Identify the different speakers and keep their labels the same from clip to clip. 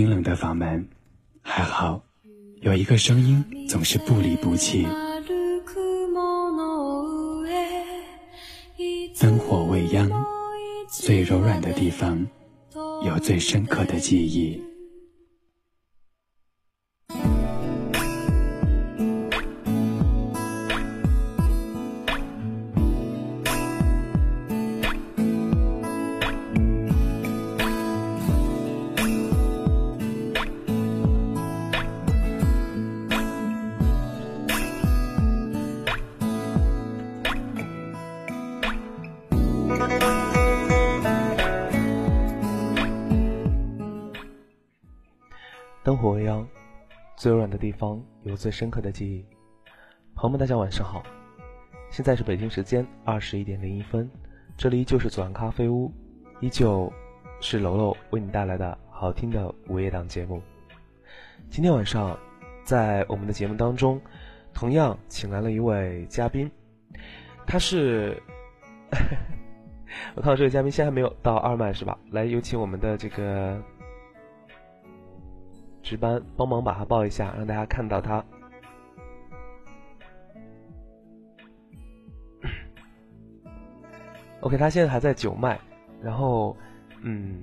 Speaker 1: 冰冷的房门，还好有一个声音总是不离不弃。灯火未央，最柔软的地方有最深刻的记忆。
Speaker 2: 最深刻的记忆。朋友们，大家晚上好，现在是北京时间二十一点零一分，这里依旧是左岸咖啡屋，依旧是楼楼为你带来的好听的午夜档节目。今天晚上，在我们的节目当中，同样请来了一位嘉宾，他是，我看到这位嘉宾现在还没有到二麦是吧？来，有请我们的这个。值班帮忙把他报一下，让大家看到他。OK，他现在还在九麦，然后，嗯，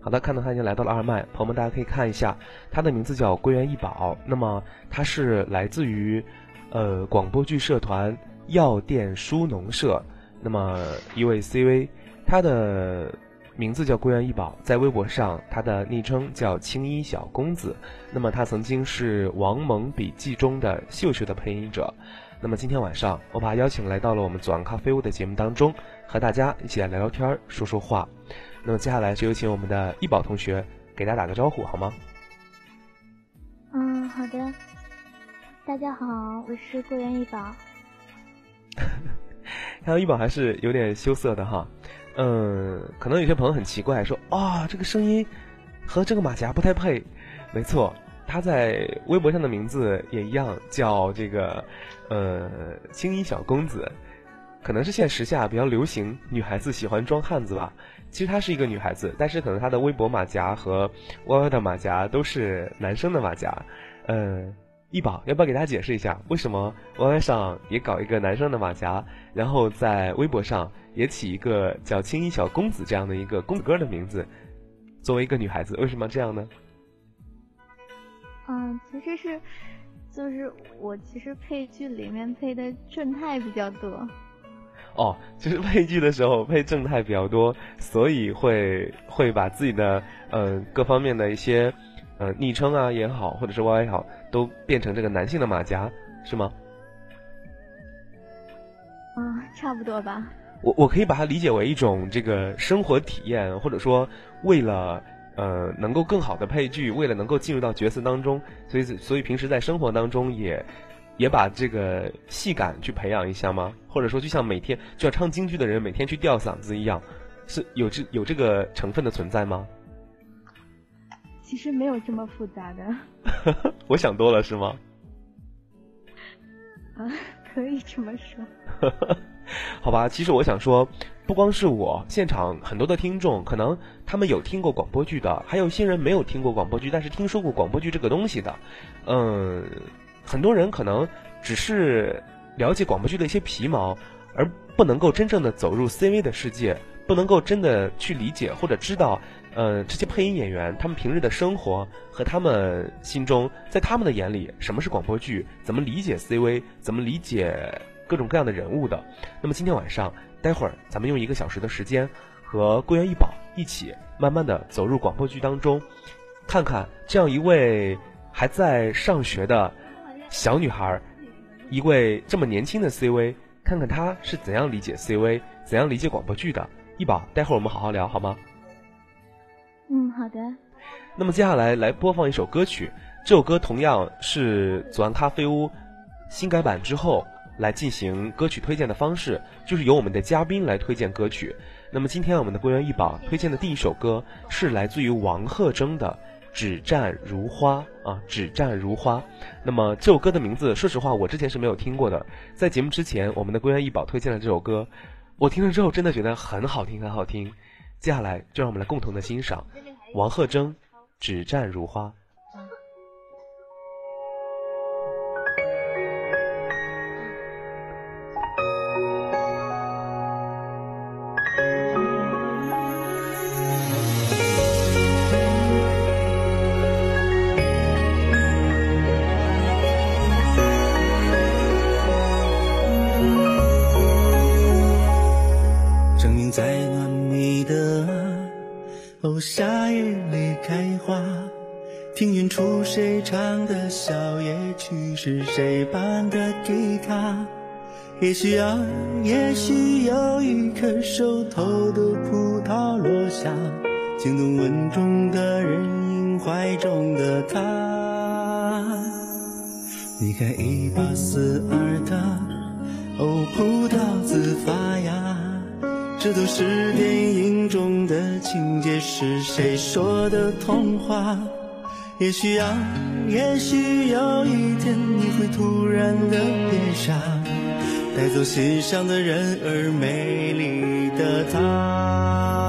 Speaker 2: 好的，看到他已经来到了二麦，朋友们大家可以看一下，他的名字叫归元一宝，那么他是来自于呃广播剧社团药店书农社，那么一位 CV，他的。名字叫归元一宝，在微博上他的昵称叫青衣小公子。那么他曾经是《王蒙笔记》中的秀秀的配音者。那么今天晚上我把他邀请来到了我们左岸咖啡屋的节目当中，和大家一起来聊聊天说说话。那么接下来就有请我们的一宝同学给大家打个招呼好吗？
Speaker 3: 嗯，好的。大家好，我是归元一宝。
Speaker 2: 看到一宝还是有点羞涩的哈。嗯，可能有些朋友很奇怪，说啊，这个声音和这个马甲不太配。没错，他在微博上的名字也一样，叫这个呃青衣小公子。可能是现时下比较流行，女孩子喜欢装汉子吧。其实她是一个女孩子，但是可能她的微博马甲和 YY 的马甲都是男生的马甲。嗯。易宝，要不要给大家解释一下，为什么 YY 上也搞一个男生的马甲，然后在微博上也起一个叫“青衣小公子”这样的一个公子哥的名字？作为一个女孩子，为什么这样呢？
Speaker 3: 嗯，其实是，就是我其实配剧里面配的正太比较多。
Speaker 2: 哦，就是配剧的时候配正太比较多，所以会会把自己的呃各方面的一些。呃，昵称啊也好，或者是 Y 也好，都变成这个男性的马甲，是吗？
Speaker 3: 嗯，差不多吧。
Speaker 2: 我我可以把它理解为一种这个生活体验，或者说为了呃能够更好的配剧，为了能够进入到角色当中，所以所以平时在生活当中也也把这个戏感去培养一下吗？或者说就像每天就像唱京剧的人每天去吊嗓子一样，是有这有这个成分的存在吗？
Speaker 3: 其实没有这么复杂的，
Speaker 2: 我想多了是吗？
Speaker 3: 啊，可以这么说。
Speaker 2: 好吧，其实我想说，不光是我，现场很多的听众，可能他们有听过广播剧的，还有一些人没有听过广播剧，但是听说过广播剧这个东西的。嗯，很多人可能只是了解广播剧的一些皮毛，而不能够真正的走入 CV 的世界，不能够真的去理解或者知道。呃，这些配音演员，他们平日的生活和他们心中，在他们的眼里，什么是广播剧？怎么理解 CV？怎么理解各种各样的人物的？那么今天晚上，待会儿咱们用一个小时的时间，和桂元一宝一起，慢慢的走入广播剧当中，看看这样一位还在上学的小女孩，一位这么年轻的 CV，看看她是怎样理解 CV，怎样理解广播剧的。一宝，待会儿我们好好聊，好吗？
Speaker 3: 嗯，好的。
Speaker 2: 那么接下来来播放一首歌曲，这首歌同样是左岸咖啡屋新改版之后来进行歌曲推荐的方式，就是由我们的嘉宾来推荐歌曲。那么今天我们的归元一宝推荐的第一首歌是来自于王鹤铮的《只战如花》啊，《只战如花》。那么这首歌的名字，说实话我之前是没有听过的。在节目之前，我们的归元一宝推荐了这首歌，我听了之后真的觉得很好听，很好听。接下来就让我们来共同的欣赏王鹤铮。只战如花。
Speaker 4: 你看一把刺耳的哦，葡萄籽发芽，这都是电影中的情节，是谁说的童话？也许啊，也许有一天你会突然的变傻。带走心上的人儿，美丽的她。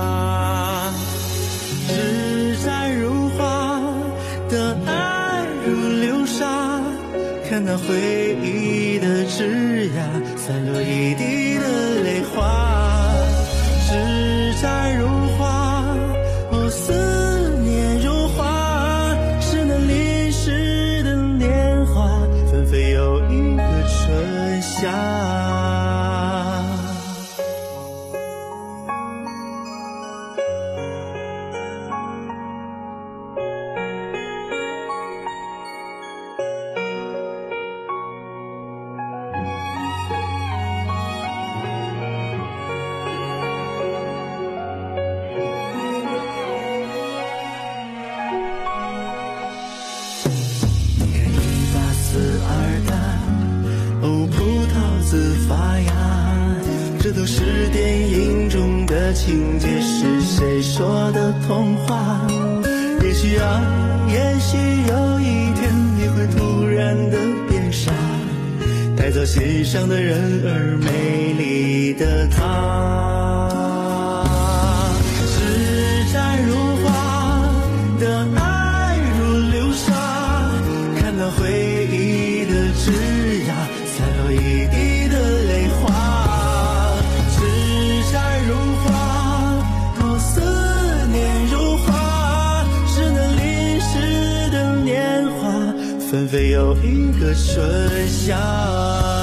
Speaker 4: 那回忆的枝桠散落一地电影中的情节是谁说的童话？也许啊，也许有一天你会突然的变傻，带走心上的人儿，美丽的她。有一个春夏。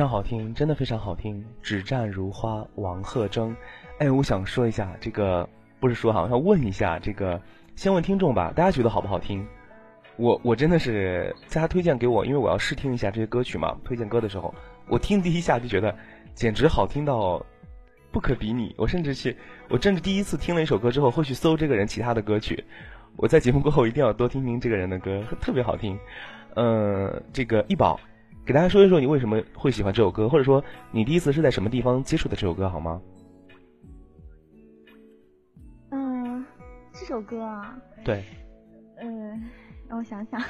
Speaker 2: 非常好听，真的非常好听。只战如花，王鹤铮。哎，我想说一下，这个不是说哈，我想问一下这个，先问听众吧，大家觉得好不好听？我我真的是在他推荐给我，因为我要试听一下这些歌曲嘛。推荐歌的时候，我听第一下就觉得简直好听到不可比拟。我甚至去，我甚至第一次听了一首歌之后，会去搜这个人其他的歌曲。我在节目过后一定要多听听这个人的歌，特别好听。嗯，这个一宝，给大家说一说你为什么会喜欢这首歌，或者说你第一次是在什么地方接触的这首歌，好吗？
Speaker 3: 嗯，这首歌啊。
Speaker 2: 对。
Speaker 3: 嗯。让我想想，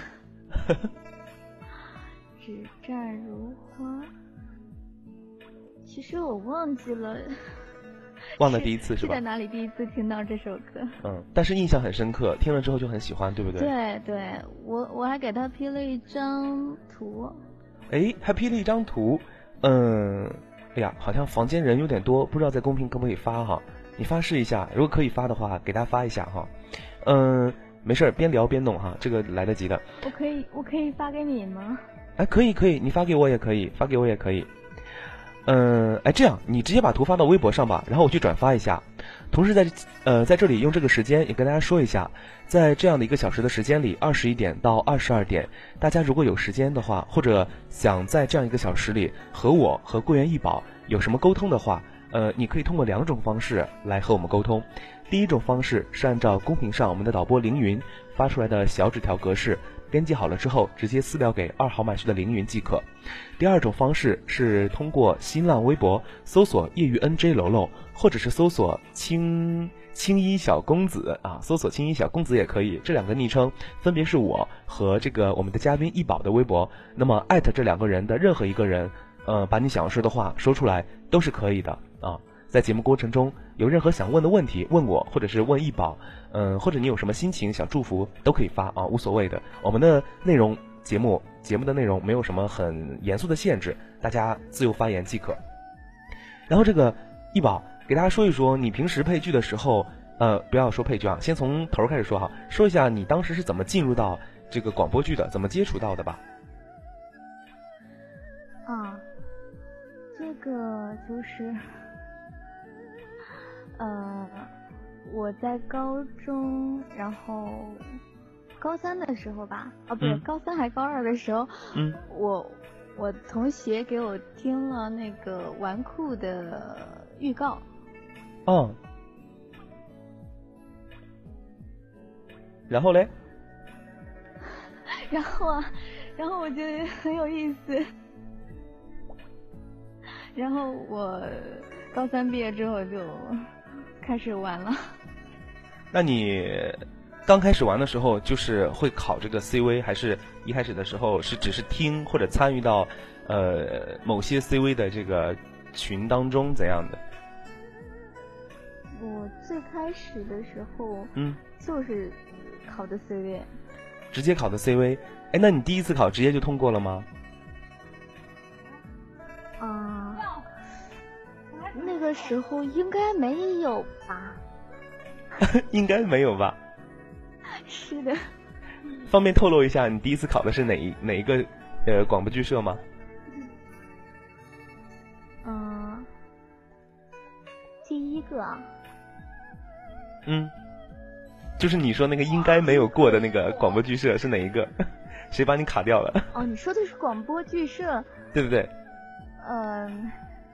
Speaker 3: 只战如花。其实我忘记了，
Speaker 2: 忘了第一次是
Speaker 3: 吧？在哪里第一次听到这首歌？
Speaker 2: 嗯，但是印象很深刻，听了之后就很喜欢，对不对？
Speaker 3: 对对，我我还给他 P 了一张图。
Speaker 2: 哎，还 P 了一张图，嗯，哎呀，好像房间人有点多，不知道在公屏可不可以发哈？你发试一下，如果可以发的话，给大家发一下哈。嗯。没事儿，边聊边弄哈，这个来得及的。
Speaker 3: 我可以，我可以发给你吗？
Speaker 2: 哎，可以可以，你发给我也可以，发给我也可以。嗯，哎，这样你直接把图发到微博上吧，然后我去转发一下。同时在呃在这里用这个时间也跟大家说一下，在这样的一个小时的时间里，二十一点到二十二点，大家如果有时间的话，或者想在这样一个小时里和我和桂圆易宝有什么沟通的话，呃，你可以通过两种方式来和我们沟通。第一种方式是按照公屏上我们的导播凌云发出来的小纸条格式编辑好了之后，直接私聊给二号麦序的凌云即可。第二种方式是通过新浪微博搜索业余 NJ 楼楼，或者是搜索青青衣小公子啊，搜索青衣小公子也可以。这两个昵称分别是我和这个我们的嘉宾易宝的微博。那么艾特这两个人的任何一个人，呃，把你想要说的话说出来都是可以的啊。在节目过程中有任何想问的问题，问我或者是问易宝，嗯，或者你有什么心情想祝福都可以发啊，无所谓的。我们的内容节目节目的内容没有什么很严肃的限制，大家自由发言即可。然后这个易宝给大家说一说，你平时配剧的时候，呃，不要说配剧啊，先从头开始说哈，说一下你当时是怎么进入到这个广播剧的，怎么接触到的吧。
Speaker 3: 啊，这个就是。呃，我在高中，然后高三的时候吧，啊，不对，高三还高二的时候，
Speaker 2: 嗯，
Speaker 3: 我我同学给我听了那个纨绔的预告，
Speaker 2: 哦，然后嘞？
Speaker 3: 然后啊，然后我觉得很有意思，然后我高三毕业之后就。开始玩了，
Speaker 2: 那你刚开始玩的时候，就是会考这个 CV，还是一开始的时候是只是听或者参与到呃某些 CV 的这个群当中怎样的？
Speaker 3: 我最开始的时候，
Speaker 2: 嗯，
Speaker 3: 就是考的 CV，
Speaker 2: 直接考的 CV。哎，那你第一次考直接就通过了吗？
Speaker 3: 那个时候应该没有吧？
Speaker 2: 应该没有吧？
Speaker 3: 是的。
Speaker 2: 方便透露一下，你第一次考的是哪一哪一个呃广播剧社吗？
Speaker 3: 嗯，第一个。
Speaker 2: 嗯，就是你说那个应该没有过的那个广播剧社是哪一个？谁把你卡掉了？
Speaker 3: 哦，你说的是广播剧社？
Speaker 2: 对不对？
Speaker 3: 嗯。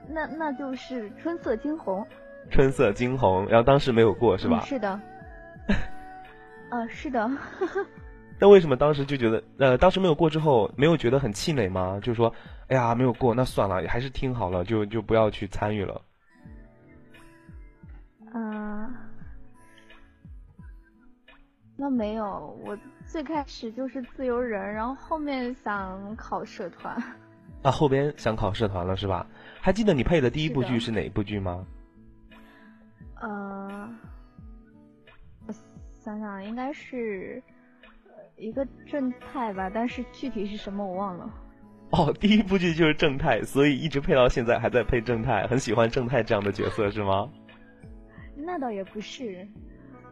Speaker 3: 那那就是春色惊鸿，
Speaker 2: 春色惊鸿，然后当时没有过是吧？
Speaker 3: 是的，呃，是的。
Speaker 2: 那为什么当时就觉得，呃，当时没有过之后，没有觉得很气馁吗？就是说，哎呀，没有过，那算了，还是听好了，就就不要去参与了。
Speaker 3: 嗯，那没有，我最开始就是自由人，然后后面想考社团。
Speaker 2: 啊，后边想考社团了是吧？还记得你配的第一部剧是哪一部剧吗？
Speaker 3: 呃，我想想，应该是一个正太吧，但是具体是什么我忘了。
Speaker 2: 哦，第一部剧就是正太，所以一直配到现在还在配正太，很喜欢正太这样的角色是吗？
Speaker 3: 那倒也不是，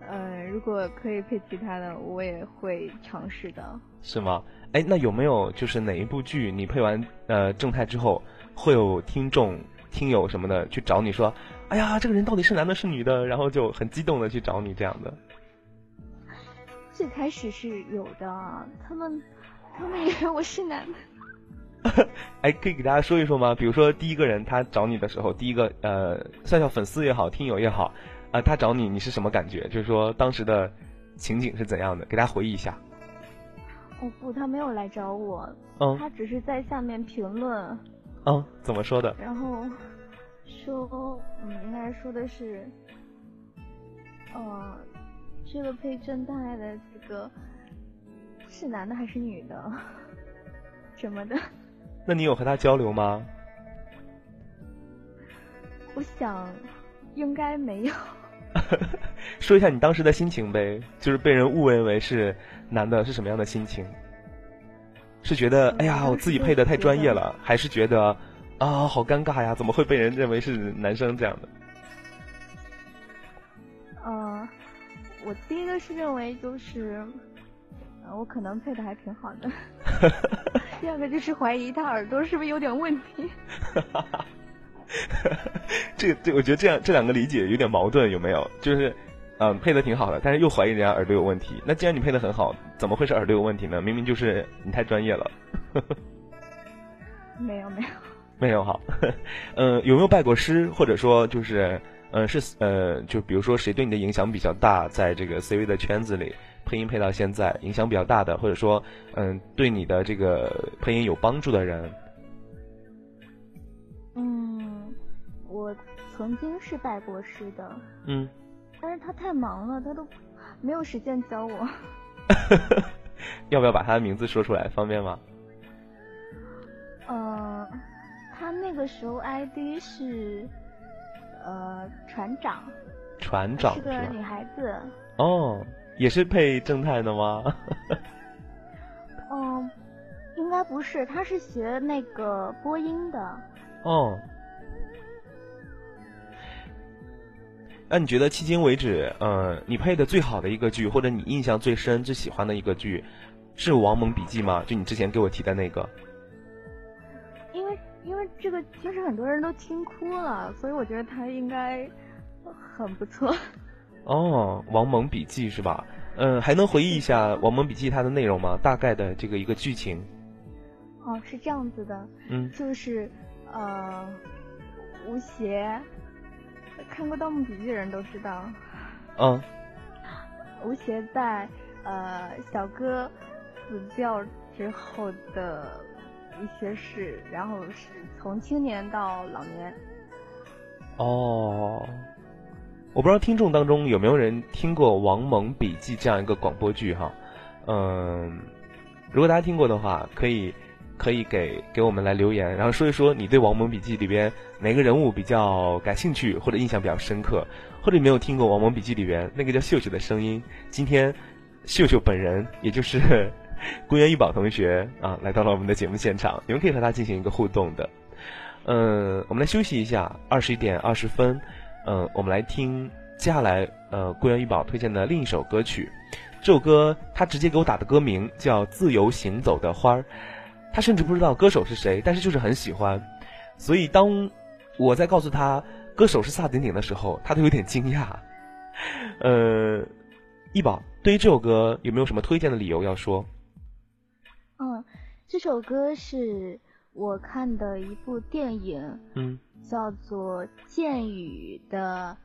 Speaker 3: 呃，如果可以配其他的，我也会尝试的。
Speaker 2: 是吗？哎，那有没有就是哪一部剧你配完呃正太之后？会有听众、听友什么的去找你说：“哎呀，这个人到底是男的是女的？”然后就很激动的去找你这样的。
Speaker 3: 最开始是有的，他们他们以为我是男的。
Speaker 2: 哎，可以给大家说一说吗？比如说第一个人他找你的时候，第一个呃，笑笑粉丝也好，听友也好，啊，他找你，你是什么感觉？就是说当时的情景是怎样的？给大家回忆一下。
Speaker 3: 哦不，他没有来找我，
Speaker 2: 嗯，
Speaker 3: 他只是在下面评论。
Speaker 2: 嗯，怎么说的？
Speaker 3: 然后说，嗯，应该说的是，呃，这个配正太的这个是男的还是女的？什么的？
Speaker 2: 那你有和他交流吗？
Speaker 3: 我想，应该没有。
Speaker 2: 说一下你当时的心情呗，就是被人误认为是男的，是什么样的心情？是觉得哎呀，我自己配的太专业了，还是觉得啊，好尴尬呀？怎么会被人认为是男生这样的？
Speaker 3: 嗯，我第一个是认为就是。我可能配的还挺好的，第二个就是怀疑他耳朵是不是有点问题。
Speaker 2: 这这，我觉得这样这两个理解有点矛盾，有没有？就是，嗯，配的挺好的，但是又怀疑人家耳朵有问题。那既然你配的很好，怎么会是耳朵有问题呢？明明就是你太专业了。
Speaker 3: 没有没有
Speaker 2: 没有好，嗯，有没有拜过师，或者说就是，嗯，是呃，就比如说谁对你的影响比较大，在这个 CV 的圈子里？配音配到现在，影响比较大的，或者说，嗯，对你的这个配音有帮助的人。
Speaker 3: 嗯，我曾经是拜过师的。
Speaker 2: 嗯。
Speaker 3: 但是他太忙了，他都没有时间教我。
Speaker 2: 要不要把他的名字说出来，方便吗？
Speaker 3: 呃，他那个时候 ID 是呃船长。
Speaker 2: 船长
Speaker 3: 是个女孩子。
Speaker 2: 哦。也是配正太的吗？
Speaker 3: 嗯，应该不是，他是学那个播音的。
Speaker 2: 哦。那你觉得迄今为止，呃，你配的最好的一个剧，或者你印象最深、最喜欢的一个剧，是《王蒙笔记》吗？就你之前给我提的那个。
Speaker 3: 因为因为这个其实很多人都听哭了，所以我觉得他应该很不错。
Speaker 2: 哦，《王蒙笔记》是吧？嗯，还能回忆一下《王蒙笔记》它的内容吗？大概的这个一个剧情。
Speaker 3: 哦，是这样子的。
Speaker 2: 嗯。
Speaker 3: 就是呃，吴邪，看过《盗墓笔记》的人都知道。
Speaker 2: 嗯。
Speaker 3: 吴邪在呃小哥死掉之后的一些事，然后是从青年到老年。
Speaker 2: 哦。我不知道听众当中有没有人听过《王蒙笔记》这样一个广播剧哈，嗯，如果大家听过的话，可以可以给给我们来留言，然后说一说你对《王蒙笔记》里边哪个人物比较感兴趣或者印象比较深刻，或者你没有听过《王蒙笔记》里边那个叫秀秀的声音。今天秀秀 本人，也就是宫原一宝同学啊，来到了我们的节目现场，你们可以和他进行一个互动的。嗯，我们来休息一下，二十一点二十分。嗯，我们来听接下来呃，桂圆玉宝推荐的另一首歌曲。这首歌他直接给我打的歌名叫《自由行走的花儿》，他甚至不知道歌手是谁，但是就是很喜欢。所以当我在告诉他歌手是萨顶顶的时候，他都有点惊讶。呃，一宝对于这首歌有没有什么推荐的理由要说？
Speaker 3: 嗯，这首歌是我看的一部电影。
Speaker 2: 嗯。
Speaker 3: 叫做《剑雨》的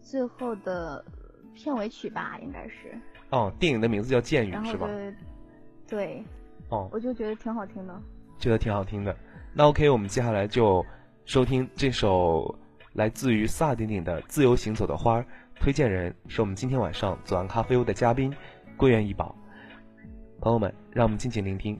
Speaker 3: 最后的片尾曲吧，应该是。
Speaker 2: 哦，电影的名字叫《剑雨》是吧？
Speaker 3: 对。
Speaker 2: 哦。
Speaker 3: 我就觉得挺好听的。
Speaker 2: 觉得挺好听的。那 OK，我们接下来就收听这首来自于萨顶顶的《自由行走的花》，推荐人是我们今天晚上左岸咖啡屋的嘉宾桂圆一宝。朋友们，让我们静静聆听。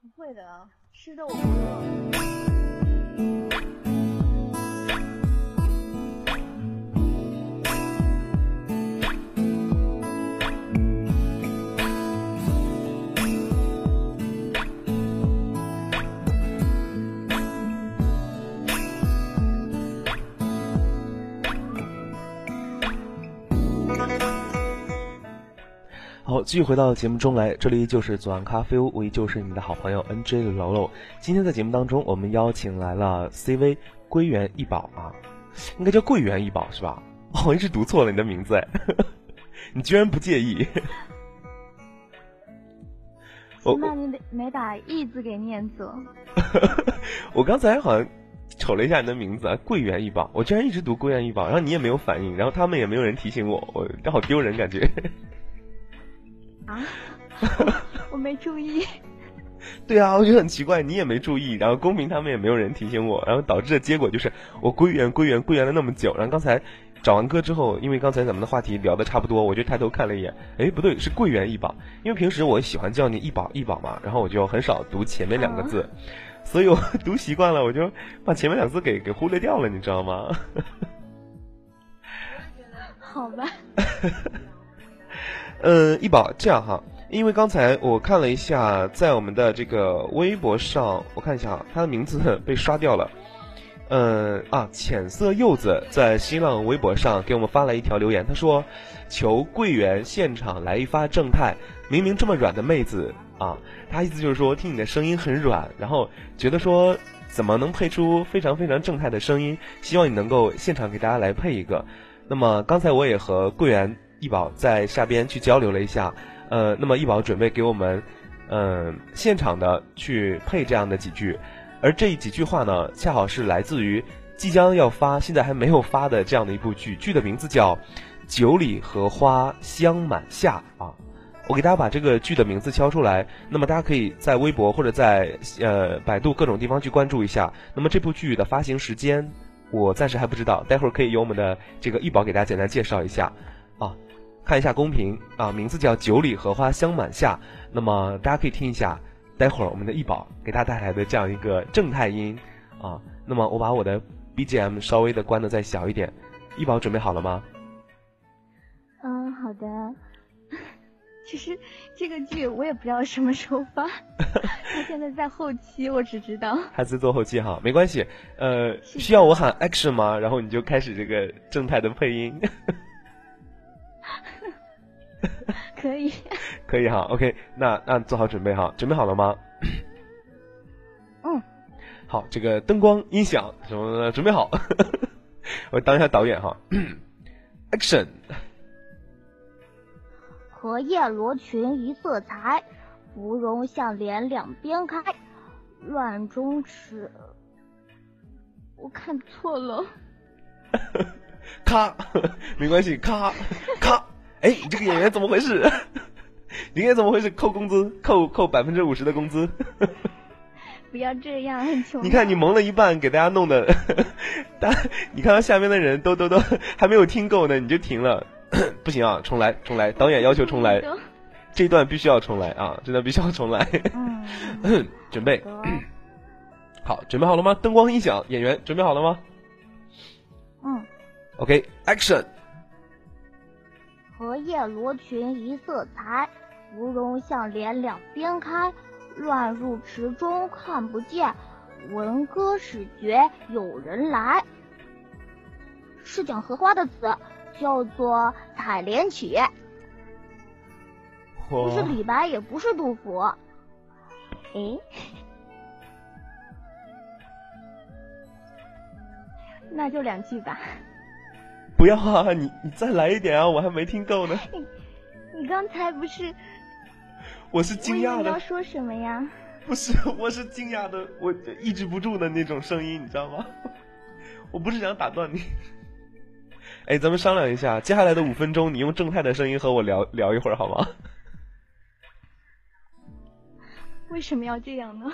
Speaker 5: 不会的，
Speaker 3: 吃的我不饿。
Speaker 2: 好，继续回到节目中来，这里就是左岸咖啡屋，我依旧是你的好朋友 N J 的楼楼。今天在节目当中，我们邀请来了 C V 归元一宝啊，应该叫桂圆一宝是吧？我一直读错了你的名字，哎 你居然不介意？
Speaker 3: 起码你得没把“义”字给念错。
Speaker 2: 我刚才好像瞅了一下你的名字啊，桂圆一宝，我居然一直读桂圆一宝，然后你也没有反应，然后他们也没有人提醒我，我这好丢人感觉。
Speaker 3: 啊，我没注意。
Speaker 2: 对啊，我觉得很奇怪，你也没注意，然后公屏他们也没有人提醒我，然后导致的结果就是我归元归元归元了那么久，然后刚才找完歌之后，因为刚才咱们的话题聊的差不多，我就抬头看了一眼，哎，不对，是桂圆一宝，因为平时我喜欢叫你一宝一宝嘛，然后我就很少读前面两个字，所以我读习惯了，我就把前面两个字给给忽略掉了，你知道吗？
Speaker 3: 好吧。
Speaker 2: 嗯，一宝，这样哈。因为刚才我看了一下，在我们的这个微博上，我看一下啊，他的名字被刷掉了。嗯啊，浅色柚子在新浪微博上给我们发了一条留言，他说：“求桂圆现场来一发正太，明明这么软的妹子啊，他意思就是说听你的声音很软，然后觉得说怎么能配出非常非常正太的声音，希望你能够现场给大家来配一个。那么刚才我也和桂圆易宝在下边去交流了一下。”呃，那么易宝准备给我们，嗯，现场的去配这样的几句，而这几句话呢，恰好是来自于即将要发、现在还没有发的这样的一部剧，剧的名字叫《九里荷花香满下》啊。我给大家把这个剧的名字敲出来，那么大家可以在微博或者在呃百度各种地方去关注一下。那么这部剧的发行时间，我暂时还不知道，待会儿可以由我们的这个易宝给大家简单介绍一下啊。看一下公屏啊，名字叫《九里荷花香满下》，那么大家可以听一下，待会儿我们的易宝给大家带来的这样一个正太音啊。那么我把我的 BGM 稍微的关的再小一点，易宝准备好了吗？
Speaker 3: 嗯，好的。其实这个剧我也不知道什么时候发，他现在在后期，我只知道
Speaker 2: 还在做后期哈，没关系。呃，需要我喊 action 吗？然后你就开始这个正太的配音。
Speaker 3: 可以，
Speaker 2: 可以哈，OK，那那做好准备哈，准备好了吗？
Speaker 3: 嗯，
Speaker 2: 好，这个灯光、音响什么的准备好，我当一下导演哈，Action。
Speaker 3: 荷叶罗裙一色裁，芙蓉向脸两边开，乱中尺。我看错了。
Speaker 2: 咔，没关系，咔咔。哎，你这个演员怎么回事？你演怎么回事？扣工资，扣扣百分之五十的工资。
Speaker 3: 不要这样，很穷。
Speaker 2: 你看你蒙了一半，给大家弄的，但你看到下面的人都都都还没有听够呢，你就停了，不行啊，重来，重来，导演要求重来，这段必须要重来啊，这段必须要重来。嗯，准备，好，准备好了吗？灯光音响，演员准备好了吗？
Speaker 3: 嗯。
Speaker 2: OK，Action。
Speaker 3: 荷叶罗裙一色裁，芙蓉向脸两边开。乱入池中看不见，闻歌始觉有人来。是讲荷花的词，叫做《采莲曲》，不是李白，也不是杜甫。哎，那就两句吧。
Speaker 2: 不要啊！你你再来一点啊！我还没听够呢。
Speaker 3: 你 你刚才不是？
Speaker 2: 我是惊讶的。
Speaker 3: 你要说什么呀？
Speaker 2: 不是，我是惊讶的，我抑制不住的那种声音，你知道吗？我不是想打断你。哎，咱们商量一下，接下来的五分钟，你用正太的声音和我聊聊一会儿好吗？
Speaker 3: 为什么要这样呢？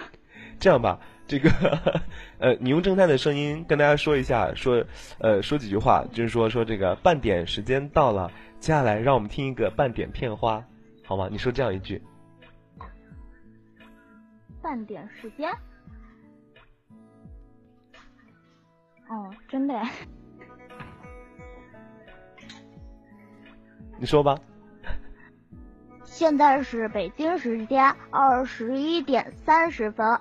Speaker 2: 这样吧。这个，呃，你用正太的声音跟大家说一下，说，呃，说几句话，就是说说这个半点时间到了，接下来让我们听一个半点片花，好吗？你说这样一句。
Speaker 3: 半点时间。哦，真的。
Speaker 2: 你说吧。
Speaker 3: 现在是北京时间二十一点三十分。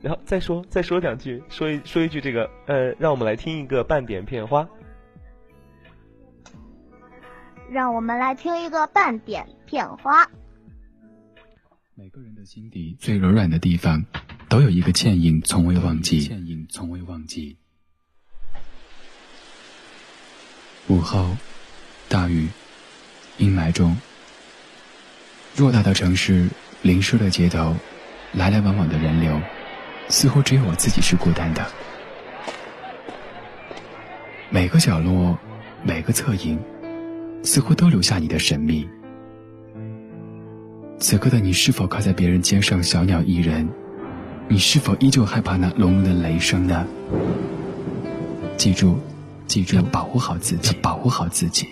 Speaker 2: 然后再说再说两句，说一说一句这个，呃，让我们来听一个半点片花。
Speaker 3: 让我们来听一个半点片花。
Speaker 1: 每个人的心底最柔软的地方，都有一个倩影从未忘记。倩影从未忘记。午后，大雨，阴霾中，偌大的城市，淋湿了街头，来来往往的人流。似乎只有我自己是孤单的。每个角落，每个侧影，似乎都留下你的神秘。此刻的你是否靠在别人肩上小鸟依人？你是否依旧害怕那隆隆的雷声呢？记住，记住，要保护好自己，保护好自己。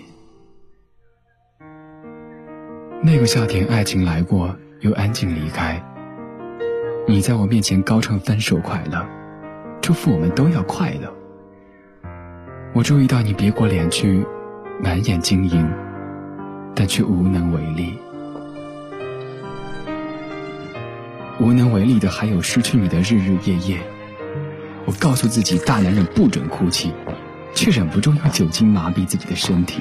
Speaker 1: 那个夏天，爱情来过，又安静离开。你在我面前高唱分手快乐，祝福我们都要快乐。我注意到你别过脸去，满眼晶莹，但却无能为力。无能为力的还有失去你的日日夜夜。我告诉自己，大男人不准哭泣，却忍不住用酒精麻痹自己的身体。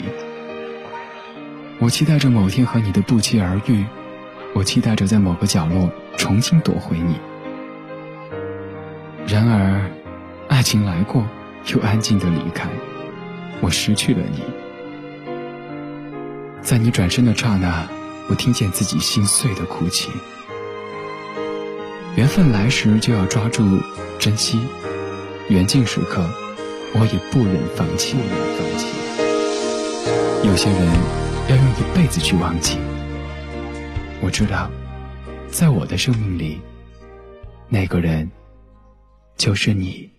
Speaker 1: 我期待着某天和你的不期而遇，我期待着在某个角落重新夺回你。然而，爱情来过，又安静的离开，我失去了你。在你转身的刹那，我听见自己心碎的哭泣。缘分来时就要抓住、珍惜，缘尽时刻，我也不忍放弃。有些人要用一辈子去忘记。我知道，在我的生命里，那个人就是你。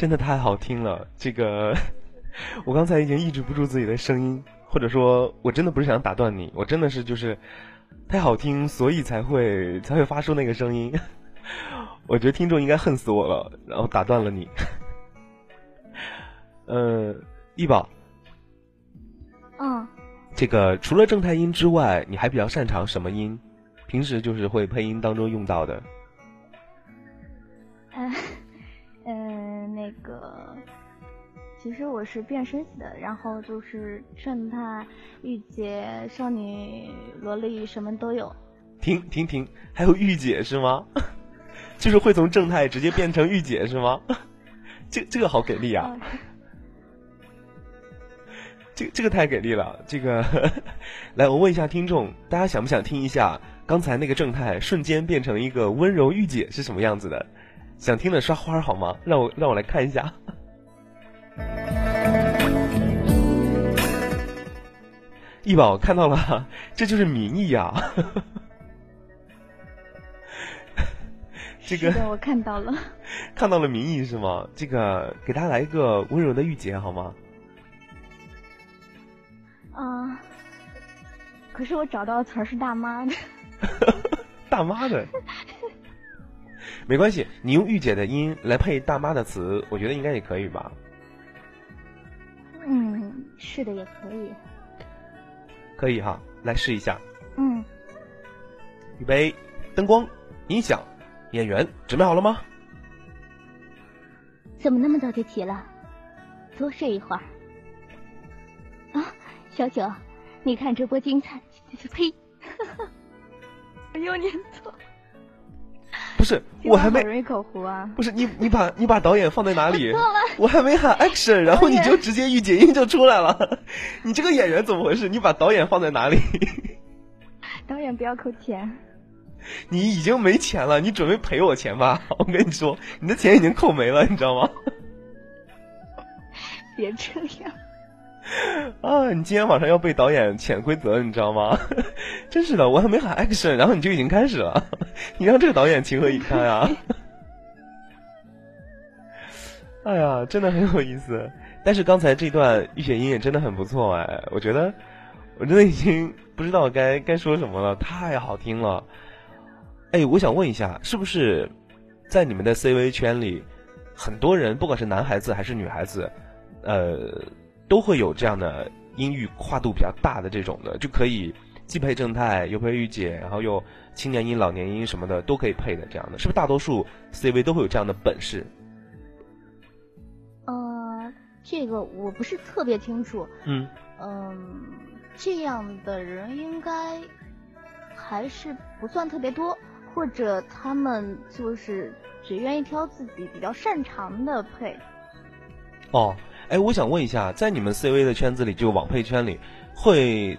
Speaker 2: 真的太好听了，这个 我刚才已经抑制不住自己的声音，或者说我真的不是想打断你，我真的是就是太好听，所以才会才会发出那个声音。我觉得听众应该恨死我了，然后打断了你。呃，易宝，
Speaker 3: 嗯，
Speaker 2: 这个除了正太音之外，你还比较擅长什么音？平时就是会配音当中用到的。
Speaker 3: 嗯。嗯，那个，其实我是变声系的，然后就是正太、御姐、少女、萝莉什么都有。
Speaker 2: 停停停，还有御姐是吗？就是会从正太直接变成御姐是吗？这这个好给力啊！这这个太给力了！这个，来我问一下听众，大家想不想听一下刚才那个正太瞬间变成一个温柔御姐是什么样子的？想听的刷花好吗？让我让我来看一下。易宝看到了，这就是民意啊！这个
Speaker 3: 我看到了，
Speaker 2: 看到了民意是吗？这个给大家来一个温柔的御姐好吗？
Speaker 3: 啊，可是我找到的词儿是大妈的，
Speaker 2: 大妈的。没关系，你用御姐的音来配大妈的词，我觉得应该也可以吧。
Speaker 3: 嗯，是的，也可以。
Speaker 2: 可以哈，来试一下。
Speaker 3: 嗯。
Speaker 2: 预备，灯光、音响、演员，准备好了吗？
Speaker 3: 怎么那么早就起了？多睡一会儿。啊，小九，你看直播精彩！呸！我又念错。
Speaker 2: 不是，我还没。
Speaker 3: 容易口糊啊！
Speaker 2: 不是你，你把你把导演放在哪里？我还没喊 action，然后你就直接御姐音就出来了。你这个演员怎么回事？你把导演放在哪里？
Speaker 3: 导演不要扣钱。
Speaker 2: 你已经没钱了，你准备赔我钱吧？我跟你说，你的钱已经扣没了，你知道吗？
Speaker 3: 别这样。
Speaker 2: 啊！你今天晚上要被导演潜规则，你知道吗？真是的，我还没喊 action，然后你就已经开始了，你让这个导演情何以堪啊！哎呀，真的很有意思。但是刚才这段御姐音也真的很不错哎，我觉得我真的已经不知道该该说什么了，太好听了。哎，我想问一下，是不是在你们的 CV 圈里，很多人不管是男孩子还是女孩子，呃。都会有这样的音域跨度比较大的这种的，就可以既配正太又配御姐，然后又青年音、老年音什么的都可以配的这样的，是不是大多数 CV 都会有这样的本事？
Speaker 3: 呃，这个我不是特别清楚。
Speaker 2: 嗯。
Speaker 3: 嗯，这样的人应该还是不算特别多，或者他们就是只愿意挑自己比较擅长的配。
Speaker 2: 哦，哎，我想问一下，在你们 CV 的圈子里，就网配圈里，会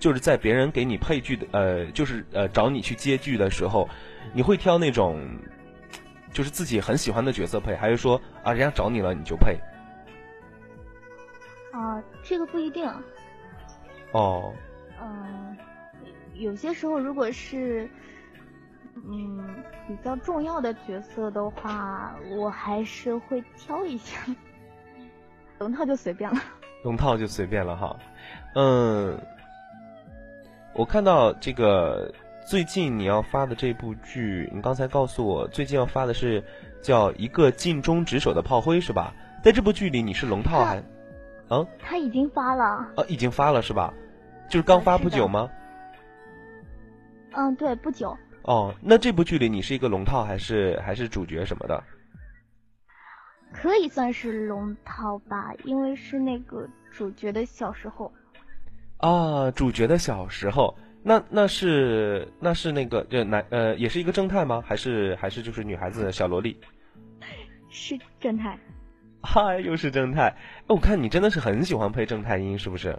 Speaker 2: 就是在别人给你配剧的，呃，就是呃找你去接剧的时候，你会挑那种就是自己很喜欢的角色配，还是说啊人家找你了你就配？
Speaker 3: 啊，这个不一定。
Speaker 2: 哦。
Speaker 3: 嗯，有些时候如果是嗯比较重要的角色的话，我还是会挑一下。龙套就随便了，
Speaker 2: 龙套就随便了哈。嗯，我看到这个最近你要发的这部剧，你刚才告诉我最近要发的是叫一个尽忠职守的炮灰是吧？在这部剧里你是龙套还？嗯，
Speaker 3: 他已经发了。
Speaker 2: 啊，已经发了是吧？就是刚发不久吗？
Speaker 3: 嗯，对，不久。
Speaker 2: 哦，那这部剧里你是一个龙套还是还是主角什么的？
Speaker 3: 可以算是龙套吧，因为是那个主角的小时候。
Speaker 2: 啊，主角的小时候，那那是那是那个就男呃也是一个正太吗？还是还是就是女孩子小萝莉？
Speaker 3: 是正太。
Speaker 2: 嗨，又是正太！我看你真的是很喜欢配正太音，是不是？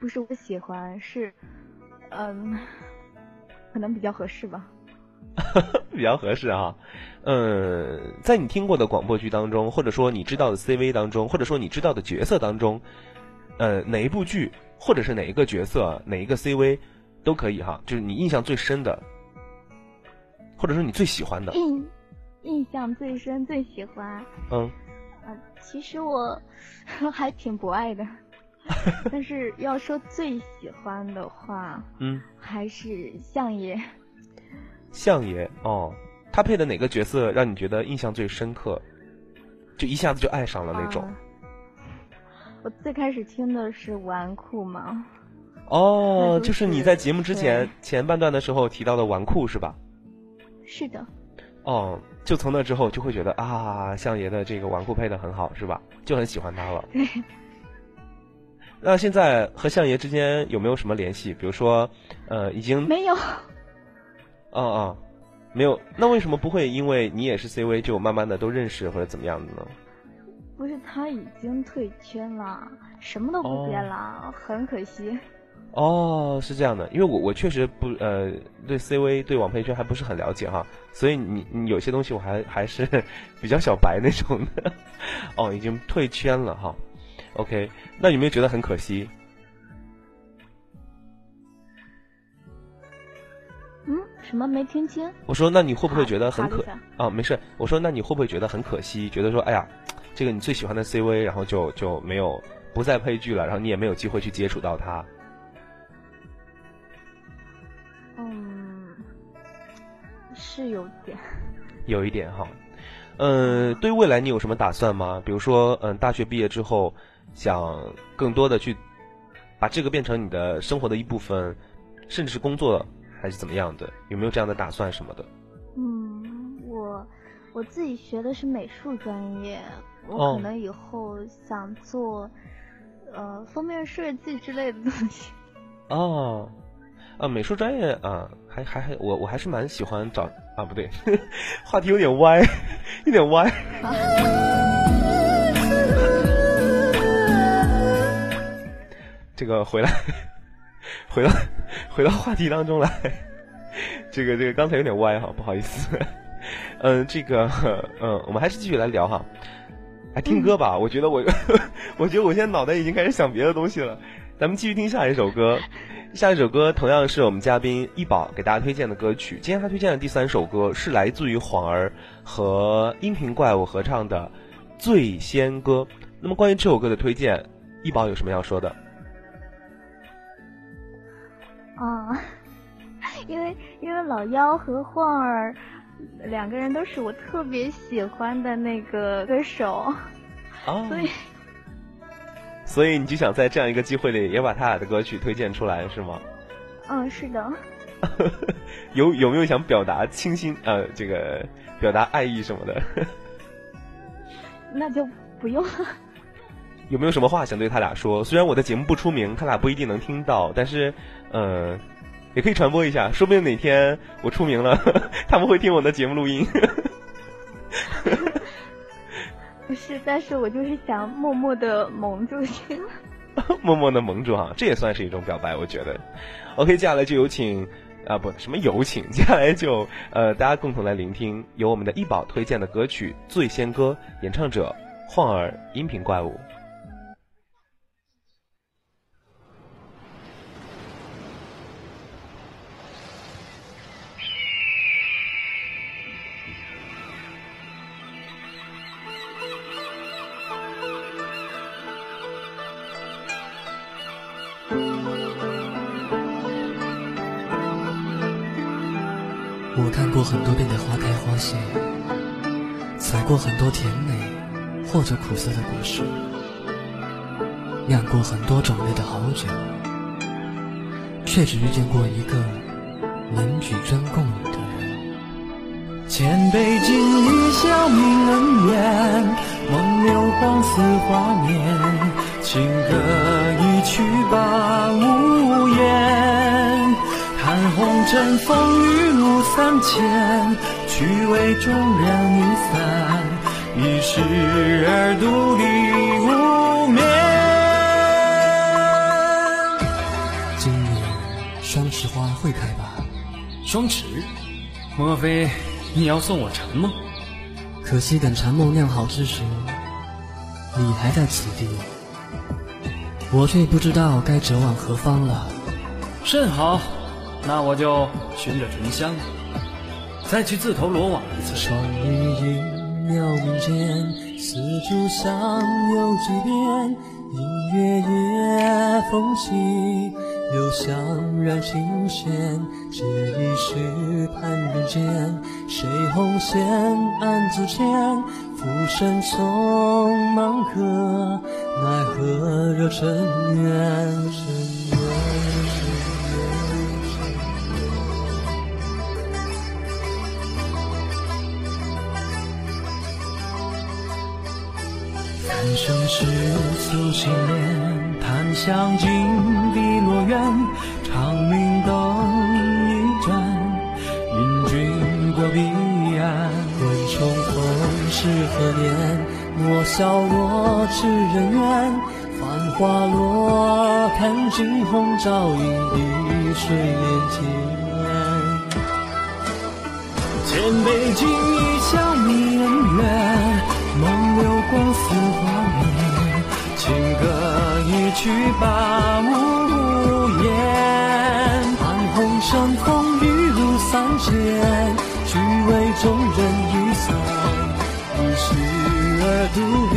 Speaker 3: 不是我喜欢，是嗯，可能比较合适吧。
Speaker 2: 比较合适啊，嗯，在你听过的广播剧当中，或者说你知道的 CV 当中，或者说你知道的角色当中，呃，哪一部剧，或者是哪一个角色，哪一个 CV 都可以哈，就是你印象最深的，或者说你最喜欢的。
Speaker 3: 印 印象最深、最喜欢。
Speaker 2: 嗯。
Speaker 3: 啊，其实我 还挺不爱的，但是要说最喜欢的话，
Speaker 2: 嗯，
Speaker 3: 还是相爷。
Speaker 2: 相爷哦，他配的哪个角色让你觉得印象最深刻？就一下子就爱上了那种。
Speaker 3: 我最开始听的是纨绔嘛。
Speaker 2: 哦，就是你在节目之前前半段的时候提到的纨绔是吧？
Speaker 3: 是的。
Speaker 2: 哦，就从那之后就会觉得啊，相爷的这个纨绔配的很好是吧？就很喜欢他了。
Speaker 3: 对。
Speaker 2: 那现在和相爷之间有没有什么联系？比如说，呃，已经
Speaker 3: 没有。
Speaker 2: 啊啊，没有，那为什么不会？因为你也是 CV，就慢慢的都认识或者怎么样的呢？
Speaker 3: 不是，他已经退圈了，什么都不变了，很可惜。
Speaker 2: 哦，是这样的，因为我我确实不呃对 CV 对网配圈还不是很了解哈，所以你你有些东西我还还是 比较小白那种的。哦，已经退圈了哈。OK，那有没有觉得很可惜？
Speaker 3: 什么没听清？
Speaker 2: 我说，那你会不会觉得很可啊？没事，我说，那你会不会觉得很可惜？觉得说，哎呀，这个你最喜欢的 CV，然后就就没有不再配剧了，然后你也没有机会去接触到他。
Speaker 3: 嗯，是有点，
Speaker 2: 有一点哈。嗯，对未来你有什么打算吗？比如说，嗯，大学毕业之后，想更多的去把这个变成你的生活的一部分，甚至是工作。还是怎么样的？有没有这样的打算什么的？
Speaker 3: 嗯，我我自己学的是美术专业，我可能以后想做呃封面设计之类的东西。
Speaker 2: 哦，啊，美术专业啊，还还还，我我还是蛮喜欢找啊，不对，话题有点歪，有点歪。这个回来。回到回到话题当中来，这个这个刚才有点歪哈，不好意思。嗯，这个嗯，我们还是继续来聊哈。来听歌吧，我觉得我 我觉得我现在脑袋已经开始想别的东西了。咱们继续听下一首歌，下一首歌同样是我们嘉宾一宝给大家推荐的歌曲。今天他推荐的第三首歌是来自于晃儿和音频怪物合唱的《醉仙歌》。那么关于这首歌的推荐，一宝有什么要说的？
Speaker 3: 啊，因为因为老妖和晃儿两个人都是我特别喜欢的那个歌手，所以
Speaker 2: 所以你就想在这样一个机会里也把他俩的歌曲推荐出来是吗？
Speaker 3: 嗯，是的。
Speaker 2: 有有没有想表达倾心呃这个表达爱意什么的？
Speaker 3: 那就不用。
Speaker 2: 有没有什么话想对他俩说？虽然我的节目不出名，他俩不一定能听到，但是。呃，也可以传播一下，说不定哪天我出名了，他们会听我的节目录音。
Speaker 3: 不是，但是我就是想默默的蒙住心。
Speaker 2: 默默的蒙住哈，这也算是一种表白，我觉得。OK，接下来就有请啊，不，什么有请，接下来就呃，大家共同来聆听由我们的易宝推荐的歌曲《醉仙歌》，演唱者晃儿，音频怪物。
Speaker 4: 过很多遍的花开花谢，采过很多甜美或者苦涩的果实，酿过很多种类的好酒，却只遇见过一个能举樽共饮的人。
Speaker 5: 千杯敬你，笑泯恩怨，梦流光似华年，情歌一曲把无言。看红尘风雨路三千，去为众人离散，一时而独立无眠。
Speaker 4: 今年双池花会开吧？
Speaker 6: 双池？莫非你要送我禅梦？
Speaker 4: 可惜等禅梦酿好之时，你还在此地，我却不知道该折往何方了。
Speaker 6: 甚好。那我就寻着沉香，再去自投罗网一次。
Speaker 4: 霜雨一秒明间，丝竹响又几遍。隐月夜风起，留香染琴弦。这一世盼人间，谁红线暗自牵？浮生匆忙客，奈何惹尘缘。
Speaker 5: 生世诉心莲，檀香尽碧落雁，长明灯一盏，引君过彼岸。
Speaker 4: 问重逢是何年？莫笑我痴人怨。繁华落，看惊鸿照影，碧水连天。
Speaker 5: 千杯敬一笑泯恩怨，流光似画。情歌一曲把无言，
Speaker 4: 看红尘风雨路三千，去为众人雨伞，一时而独立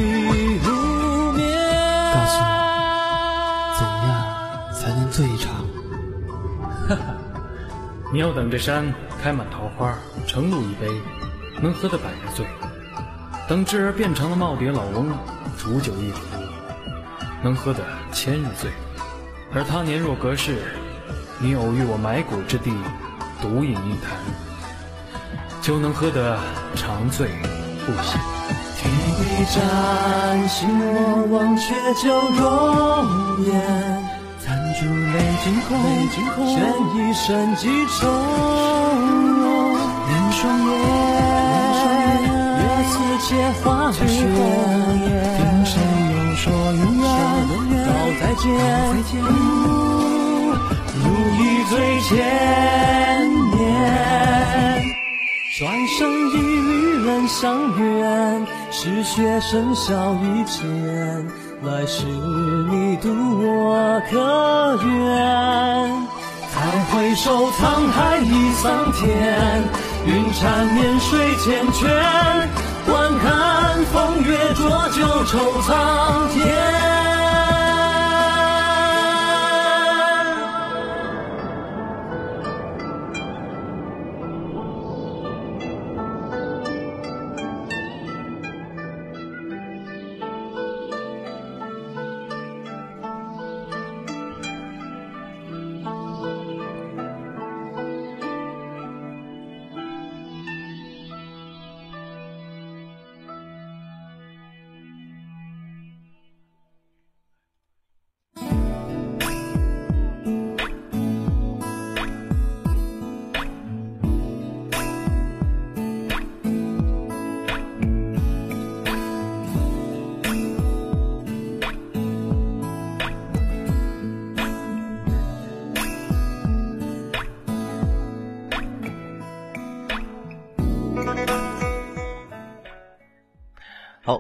Speaker 4: 无眠。告诉我，怎样才能醉一场？
Speaker 6: 哈哈，你要等这山开满桃花，盛露一杯，能喝得百日醉；等智儿变成了耄耋老翁，煮酒一壶。能喝得千日醉，而他年若隔世，你偶遇我埋骨之地，独饮一坛，就能喝得长醉不醒。
Speaker 4: 提笔沾心我忘却旧容颜，残烛泪尽空，悬一生几重。月似切花雪，
Speaker 5: 听谁又说永远？
Speaker 4: 再见，
Speaker 5: 如一醉千年。
Speaker 4: 转身一缕人相远，是雪笙箫一剑。来世你渡我可愿？
Speaker 5: 再回首沧海已桑田，云缠绵水缱绻。有惆
Speaker 2: 怅。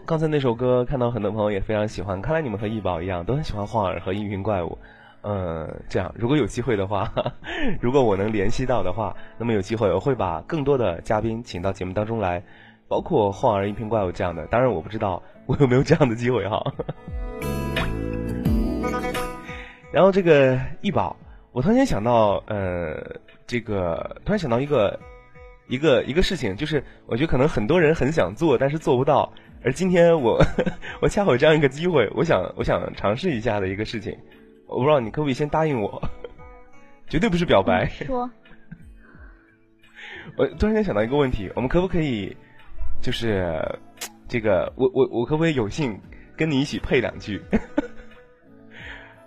Speaker 2: 刚才那首歌，看到很多朋友也非常喜欢，看来你们和易宝一样，都很喜欢晃儿和音频怪物。嗯，这样，如果有机会的话，如果我能联系到的话，那么有机会我会把更多的嘉宾请到节目当中来，包括晃儿音频怪物这样的。当然，我不知道我有没有这样的机会哈。然后这个易宝，我突然间想到，呃，这个突然想到一个一个一个事情，就是我觉得可能很多人很想做，但是做不到。而今天我 我恰好有这样一个机会，我想我想尝试一下的一个事情。我不知道你可不可以先答应我，绝对不是表白。
Speaker 3: 说，
Speaker 2: 我突然间想到一个问题，我们可不可以，就是这个，我我我可不可以有幸跟你一起配两句？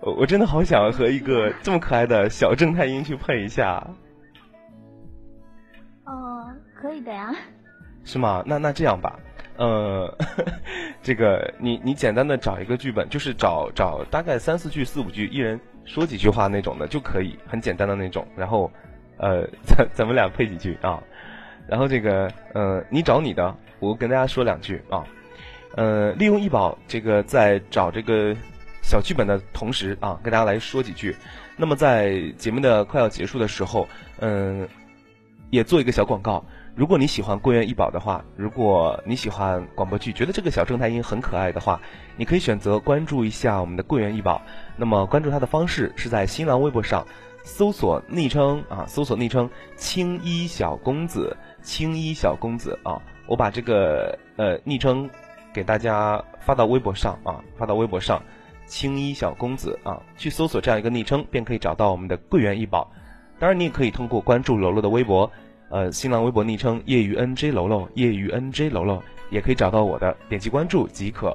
Speaker 2: 我我真的好想和一个这么可爱的小正太音去配一下。
Speaker 3: 哦，可以的呀。
Speaker 2: 是吗？那那这样吧。呃，这个你你简单的找一个剧本，就是找找大概三四句四五句，一人说几句话那种的就可以，很简单的那种。然后，呃，咱咱们俩配几句啊？然后这个，呃，你找你的，我跟大家说两句啊。呃，利用易宝这个在找这个小剧本的同时啊，跟大家来说几句。那么在节目的快要结束的时候，嗯，也做一个小广告。如果你喜欢桂圆一宝的话，如果你喜欢广播剧，觉得这个小正太音很可爱的话，你可以选择关注一下我们的桂圆一宝。那么关注他的方式是在新浪微博上搜索昵称啊，搜索昵称青衣小公子，青衣小公子啊，我把这个呃昵称给大家发到微博上啊，发到微博上，青衣小公子啊，去搜索这样一个昵称，便可以找到我们的桂圆一宝。当然，你也可以通过关注楼楼的微博。呃，新浪微博昵称业余 NJ 楼楼，业余 NJ 楼楼也可以找到我的，点击关注即可。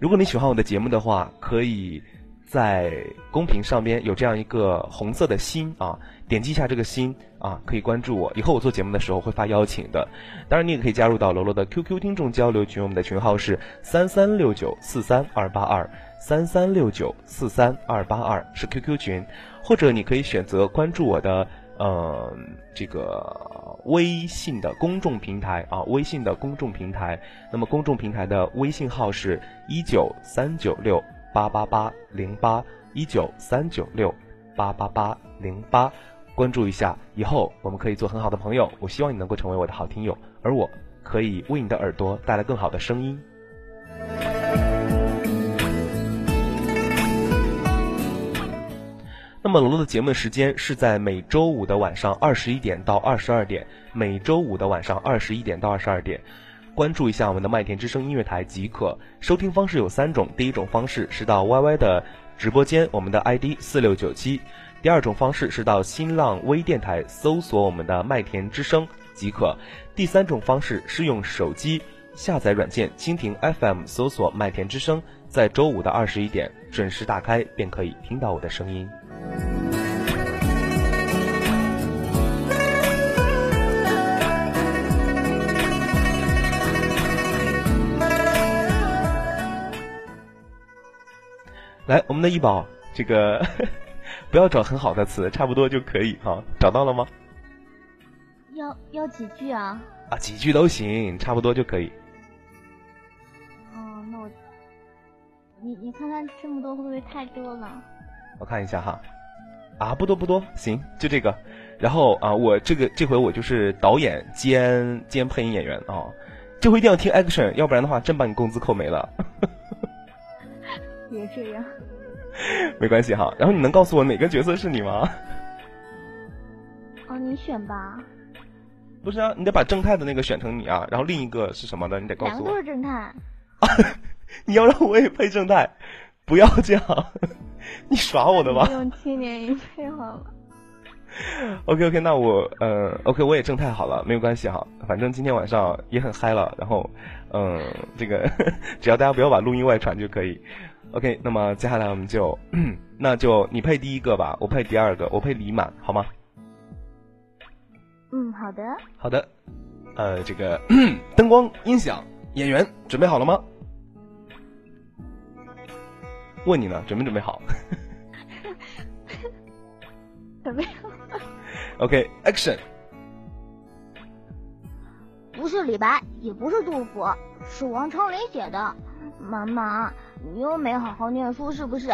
Speaker 2: 如果你喜欢我的节目的话，可以在公屏上边有这样一个红色的心啊，点击一下这个心啊，可以关注我。以后我做节目的时候会发邀请的。当然，你也可以加入到楼楼的 QQ 听众交流群，我们的群号是三三六九四三二八二三三六九四三二八二是 QQ 群，或者你可以选择关注我的。呃，这个微信的公众平台啊，微信的公众平台，那么公众平台的微信号是一九三九六八八八零八一九三九六八八八零八，关注一下，以后我们可以做很好的朋友。我希望你能够成为我的好听友，而我可以为你的耳朵带来更好的声音。那么，罗罗的节目时间是在每周五的晚上二十一点到二十二点，每周五的晚上二十一点到二十二点，关注一下我们的麦田之声音乐台即可。收听方式有三种，第一种方式是到 YY 的直播间，我们的 ID 四六九七；第二种方式是到新浪微电台搜索我们的麦田之声即可；第三种方式是用手机下载软件蜻蜓 FM 搜索麦田之声，在周五的二十一点准时打开，便可以听到我的声音。来，我们的医保，这个 不要找很好的词，差不多就可以哈。找到了吗？
Speaker 3: 要要几句啊？
Speaker 2: 啊，几句都行，差不多就可以。
Speaker 3: 哦，那我，你你看看这么多会不会太多了？
Speaker 2: 我看一下哈。啊，不多不多，行，就这个。然后啊，我这个这回我就是导演兼兼配音演员啊，这回一定要听 action，要不然的话真把你工资扣没了。
Speaker 3: 别这样。
Speaker 2: 没关系哈。然后你能告诉我哪个角色是你吗？
Speaker 3: 哦，你选吧。
Speaker 2: 不是啊，你得把正太的那个选成你啊。然后另一个是什么的？你得告诉我。
Speaker 3: 两个都是正太。
Speaker 2: 你要让我也配正太？不要这样。你耍我的吧？
Speaker 3: 用青年一配好了。
Speaker 2: OK OK，那我呃 OK 我也正太好了，没有关系哈，反正今天晚上也很嗨了，然后嗯这个 只要大家不要把录音外传就可以。OK，那么接下来我们就 那就你配第一个吧，我配第二个，我配李满好吗？
Speaker 3: 嗯，好的。
Speaker 2: 好的，呃这个灯光音响演员准备好了吗？问你呢，准没准备好？
Speaker 3: 准备好。
Speaker 2: OK，Action。
Speaker 3: 不是李白，也不是杜甫，是王昌龄写的。妈妈，你又没好好念书是不是？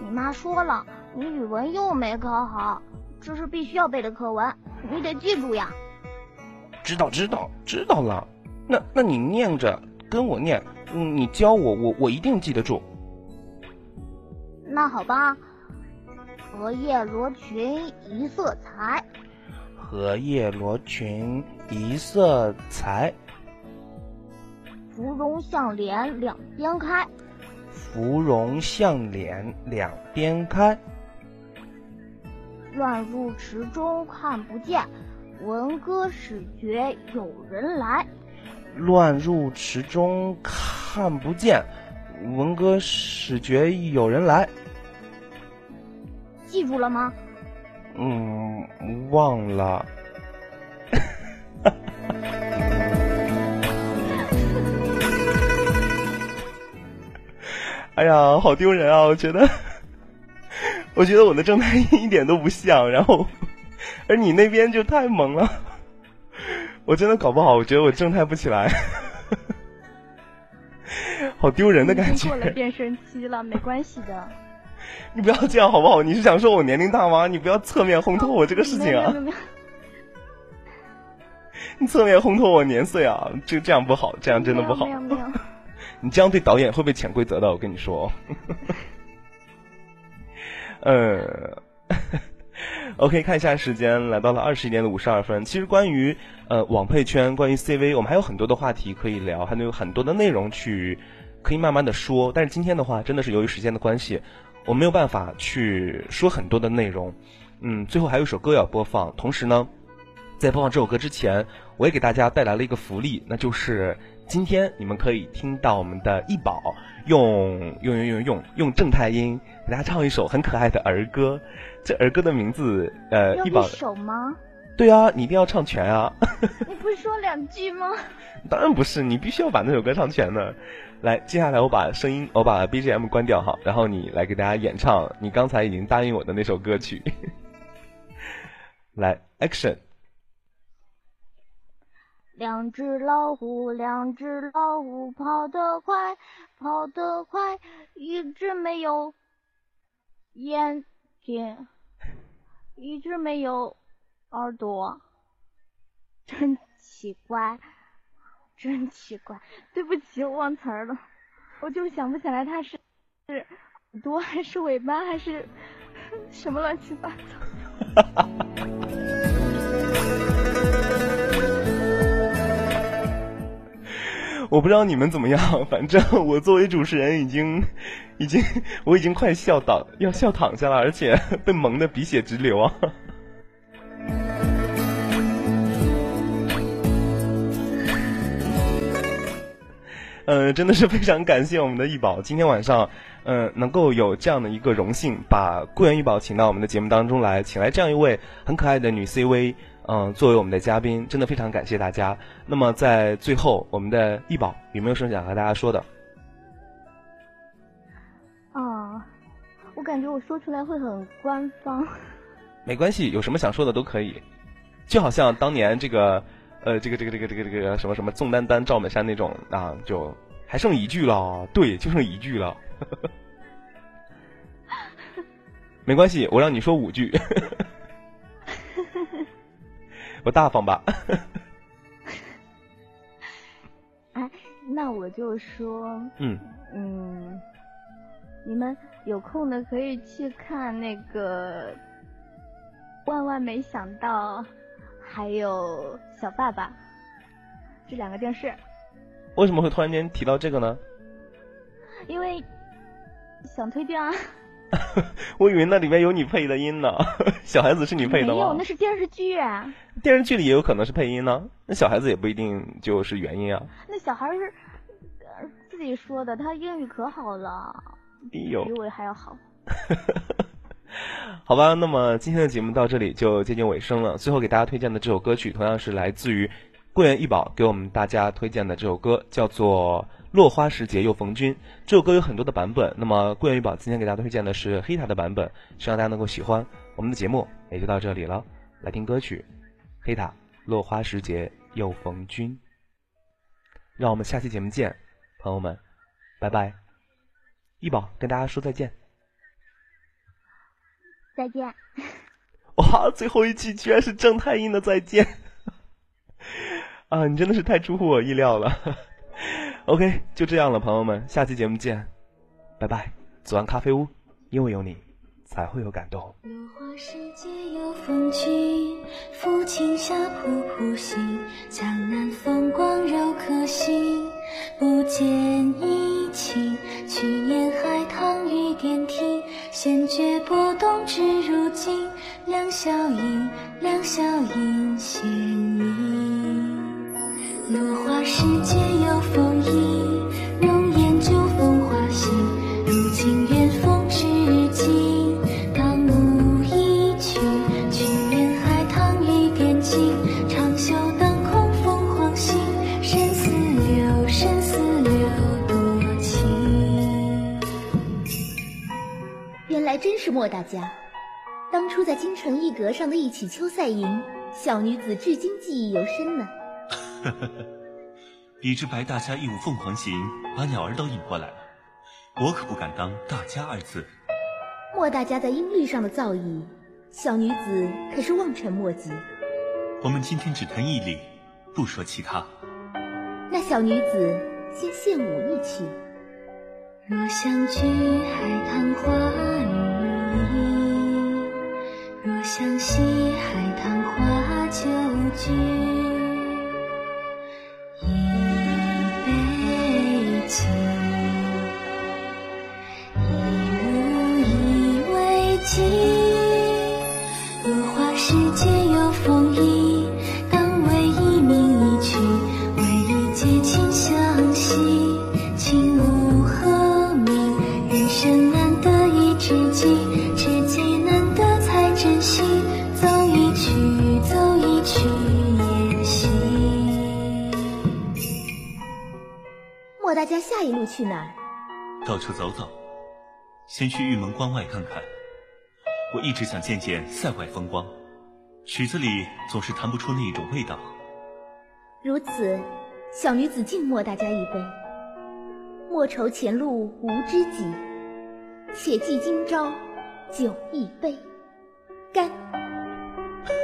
Speaker 3: 你妈说了，你语文又没考好，这是必须要背的课文，你得记住呀。
Speaker 2: 知道知道知道了，那那你念着跟我念，嗯，你教我，我我一定记得住。
Speaker 3: 那好吧，荷叶罗裙一色裁，
Speaker 2: 荷叶罗裙一色裁，
Speaker 3: 芙蓉向脸两边开，
Speaker 2: 芙蓉向脸两边开，
Speaker 3: 乱入池中看不见。闻歌始觉有人来，
Speaker 2: 乱入池中看不见。闻歌始觉有人来，
Speaker 3: 记住了吗？
Speaker 2: 嗯，忘了。哎呀，好丢人啊！我觉得，我觉得我的正太音一点都不像，然后。而你那边就太萌了，我真的搞不好，我觉得我正太不起来，好丢人的感觉。
Speaker 3: 过了变声期了，没关系的。
Speaker 2: 你不要这样好不好？你是想说我年龄大吗？你不要侧面烘托我这个事情啊！你侧面烘托我年岁啊，这这样不好，这样真的不好。
Speaker 3: 没有没有。
Speaker 2: 你这样对导演会被潜规则的，我跟你说。呃。OK，看一下时间，来到了二十一点的五十二分。其实关于呃网配圈，关于 CV，我们还有很多的话题可以聊，还能有很多的内容去可以慢慢的说。但是今天的话，真的是由于时间的关系，我没有办法去说很多的内容。嗯，最后还有一首歌要播放，同时呢，在播放这首歌之前，我也给大家带来了一个福利，那就是今天你们可以听到我们的易宝用用用用用用正太音给大家唱一首很可爱的儿歌。这儿歌的名字，呃，易宝一
Speaker 3: 首吗？
Speaker 2: 对啊，你一定要唱全啊！
Speaker 3: 你不是说两句吗？
Speaker 2: 当然不是，你必须要把那首歌唱全呢。来，接下来我把声音，我把 BGM 关掉哈，然后你来给大家演唱你刚才已经答应我的那首歌曲。来，Action！
Speaker 3: 两只老虎，两只老虎，跑得快，跑得快，一只没有眼睛。一只没有耳朵，真奇怪，真奇怪。对不起，我忘词儿了，我就想不起来它是是耳朵还是尾巴还是什么乱七八糟。
Speaker 2: 哈哈哈哈我不知道你们怎么样，反正我作为主持人已经，已经，我已经快笑倒，要笑躺下了，而且 被萌的鼻血直流啊！嗯，真的是非常感谢我们的易宝，今天晚上，嗯，能够有这样的一个荣幸，把顾源易宝请到我们的节目当中来，请来这样一位很可爱的女 CV。嗯，作为我们的嘉宾，真的非常感谢大家。那么在最后，我们的易宝有没有什么想和大家说的？
Speaker 3: 啊，我感觉我说出来会很官方。
Speaker 2: 没关系，有什么想说的都可以。就好像当年这个，呃，这个这个这个这个这个什么什么宋丹丹、赵本山那种啊，就还剩一句了。对，就剩一句了。没关系，我让你说五句。不大方吧？
Speaker 3: 哎，那我就说，
Speaker 2: 嗯
Speaker 3: 嗯，你们有空的可以去看那个《万万没想到》，还有《小爸爸》这两个电视。
Speaker 2: 为什么会突然间提到这个呢？
Speaker 3: 因为想推荐啊。
Speaker 2: 我以为那里面有你配的音呢，小孩子是你配的吗？
Speaker 3: 没有，那是电视剧。
Speaker 2: 电视剧里也有可能是配音呢，那小孩子也不一定就是原因啊。
Speaker 3: 那小孩是自己说的，他英语可好了，比我还要好。
Speaker 2: 好吧，那么今天的节目到这里就接近尾声了。最后给大家推荐的这首歌曲，同样是来自于桂圆一宝给我们大家推荐的这首歌，叫做。落花时节又逢君，这首歌有很多的版本。那么贵元玉宝今天给大家推荐的是黑塔的版本，希望大家能够喜欢。我们的节目也就到这里了，来听歌曲《黑塔落花时节又逢君》。让我们下期节目见，朋友们，拜拜。易宝跟大家说再见。
Speaker 3: 再见。
Speaker 2: 哇，最后一句居然是正太音的再见 啊！你真的是太出乎我意料了。OK，就这样了，朋友们，下期节目见，拜拜。左岸咖啡屋，因为有你，才会有感动。
Speaker 7: 落花时节有风起，抚琴下瀑布行，江南风光柔可心，不见一情。去年海棠雨点停，先绝波动至如今，两小影，两小影闲影。
Speaker 8: 原来真是莫大家。当初在京城一阁上的一曲《秋赛吟》，小女子至今记忆犹深呢。
Speaker 9: 呵呵呵，比之白大家一舞凤凰行，把鸟儿都引过来了，我可不敢当大家二字。
Speaker 8: 莫大家在音律上的造诣，小女子可是望尘莫及。
Speaker 9: 我们今天只谈义理，不说其他。
Speaker 8: 那小女子先献舞一曲。
Speaker 7: 若相聚海棠花雨意，若相惜海棠花酒句。得一知己，知己难得才珍惜。走一曲，走一曲也行。
Speaker 8: 莫大家下一路去哪儿？
Speaker 9: 到处走走，先去玉门关外看看。我一直想见见塞外风光，曲子里总是弹不出那一种味道。
Speaker 8: 如此，小女子敬莫大家一杯。莫愁前路无知己，且记今朝酒一杯。干！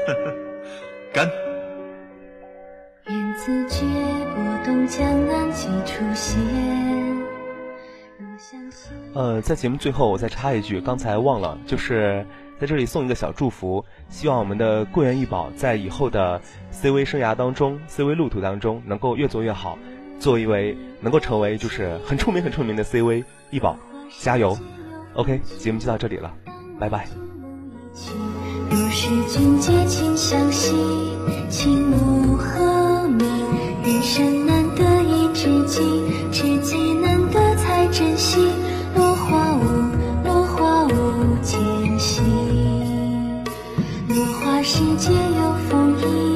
Speaker 9: 干！
Speaker 2: 呃，在节目最后，我再插一句，刚才忘了，就是在这里送一个小祝福，希望我们的桂圆一宝在以后的 CV 生涯当中，CV 路途当中能够越做越好，做一位能够成为就是很出名很出名的 CV 一宝，加油！OK，节目就到这里了，拜拜。
Speaker 7: 若是君结情相惜，情无何名？人生难得一知己，知己难得才珍惜。落花无，落花无间隙。落花时节有风意，